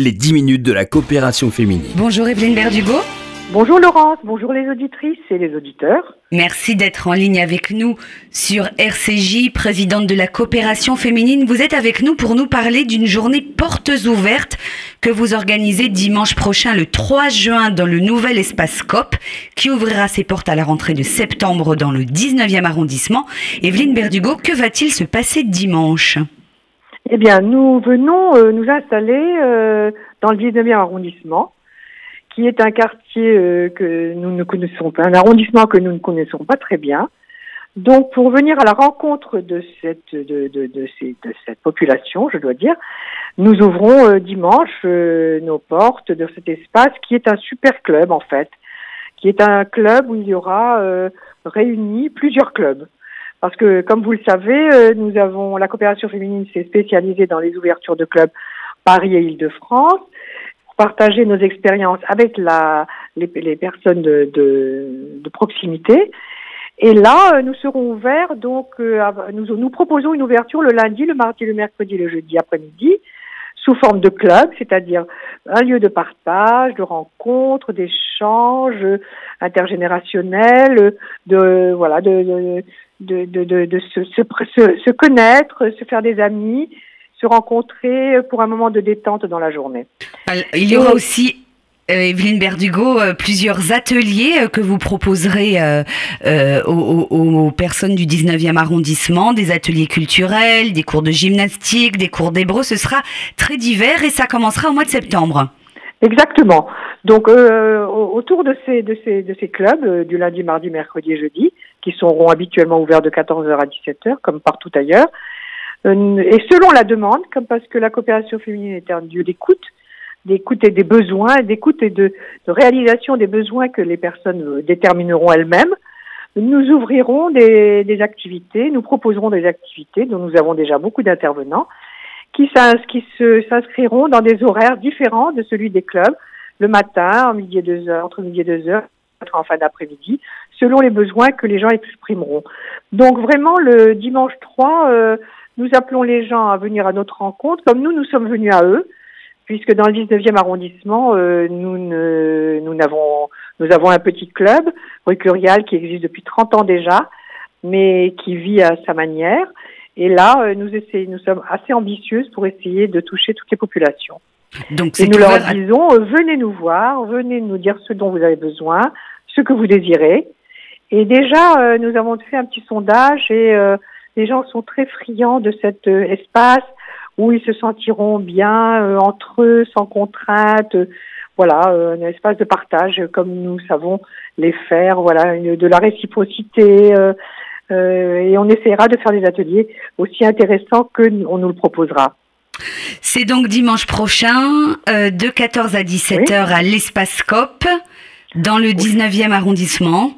les 10 minutes de la coopération féminine. Bonjour Evelyne Berdugo. Bonjour Laurence, bonjour les auditrices et les auditeurs. Merci d'être en ligne avec nous sur RCJ, présidente de la coopération féminine. Vous êtes avec nous pour nous parler d'une journée portes ouvertes que vous organisez dimanche prochain, le 3 juin, dans le nouvel espace COP, qui ouvrira ses portes à la rentrée de septembre dans le 19e arrondissement. Evelyne Berdugo, que va-t-il se passer dimanche? Eh bien, nous venons euh, nous installer euh, dans le 19e arrondissement qui est un quartier euh, que nous ne connaissons pas, un arrondissement que nous ne connaissons pas très bien. Donc, pour venir à la rencontre de cette de, de, population, je dois dire, nous ouvrons dimanche nos portes de cet espace qui est un super club en fait, qui est un club où il y aura réuni plusieurs clubs. Parce que, comme vous le savez, nous avons la coopération féminine s'est spécialisée dans les ouvertures de clubs Paris et Île-de-France partager nos expériences avec la, les, les personnes de, de, de, proximité. Et là, euh, nous serons ouverts, donc euh, nous, nous proposons une ouverture le lundi, le mardi, le mercredi, le jeudi après-midi, sous forme de club, c'est-à-dire un lieu de partage, de rencontre, d'échange intergénérationnel, de voilà, de de, de, de, de se, se, se, connaître, se faire des amis, se rencontrer pour un moment de détente dans la journée. Il y aura aussi Evelyne Berdugo, euh, plusieurs ateliers euh, que vous proposerez aux, personnes du 19e arrondissement, des ateliers culturels, des cours de gymnastique, des cours d'hébreu. Ce sera très divers et ça commencera au mois de septembre. Exactement. Donc autour de ces, de ces, de ces clubs, du lundi, mardi, mercredi et jeudi, qui seront habituellement ouverts de 14h à 17h, comme partout ailleurs, et selon la demande, comme parce que la coopération féminine est un lieu d'écoute, d'écoute et des besoins, d'écoute et de, de, réalisation des besoins que les personnes détermineront elles-mêmes. Nous ouvrirons des, activités, nous proposerons des activités dont nous avons déjà beaucoup d'intervenants qui, qui s'inscriront dans des horaires différents de celui des clubs, le matin, en midi et deux heures, entre midi et deux heures, en fin d'après-midi, selon les besoins que les gens exprimeront. Donc vraiment, le dimanche 3, euh, nous appelons les gens à venir à notre rencontre, comme nous, nous sommes venus à eux puisque dans le 19e arrondissement, euh, nous, ne, nous, avons, nous avons un petit club, rue Curial, qui existe depuis 30 ans déjà, mais qui vit à sa manière. Et là, euh, nous, essayons, nous sommes assez ambitieuses pour essayer de toucher toutes les populations. Donc, et nous leur disons, euh, venez nous voir, venez nous dire ce dont vous avez besoin, ce que vous désirez. Et déjà, nous avons fait un petit sondage et les gens sont très friands de cet espace où ils se sentiront bien euh, entre eux, sans contrainte. voilà, euh, un espace de partage comme nous savons les faire. Voilà, de la réciprocité. Euh, et on essaiera de faire des ateliers aussi intéressants que on nous le proposera. C'est donc dimanche prochain, de 14 à 17 heures à l'Espace COP, dans le 19e arrondissement.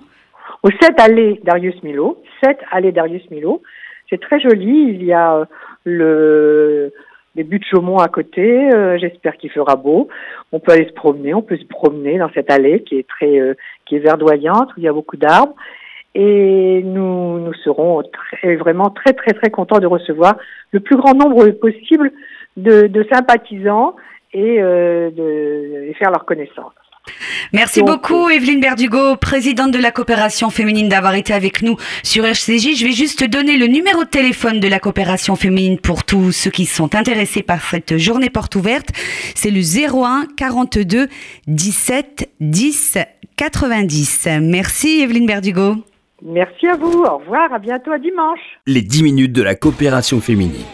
Au 7 allée Darius Milo. 7 allée Darius Milo. C'est très joli. Il y a le les buts de Chaumont à côté. Euh, j'espère qu'il fera beau. On peut aller se promener. On peut se promener dans cette allée qui est très euh, qui est verdoyante où il y a beaucoup d'arbres. Et nous serons vraiment très très très contents de recevoir le plus grand nombre possible de, sympathisants et euh, de faire leur connaissance. Merci beaucoup Evelyne Berdugo, présidente de la coopération féminine d'avoir été avec nous sur RCJ. Je vais juste donner le numéro de téléphone de la coopération féminine pour tous ceux qui sont intéressés par cette journée porte ouverte. C'est le 01 42 17 10 90. Merci Evelyne Berdugo. Merci à vous. Au revoir. À bientôt à dimanche. Les 10 minutes de la coopération féminine.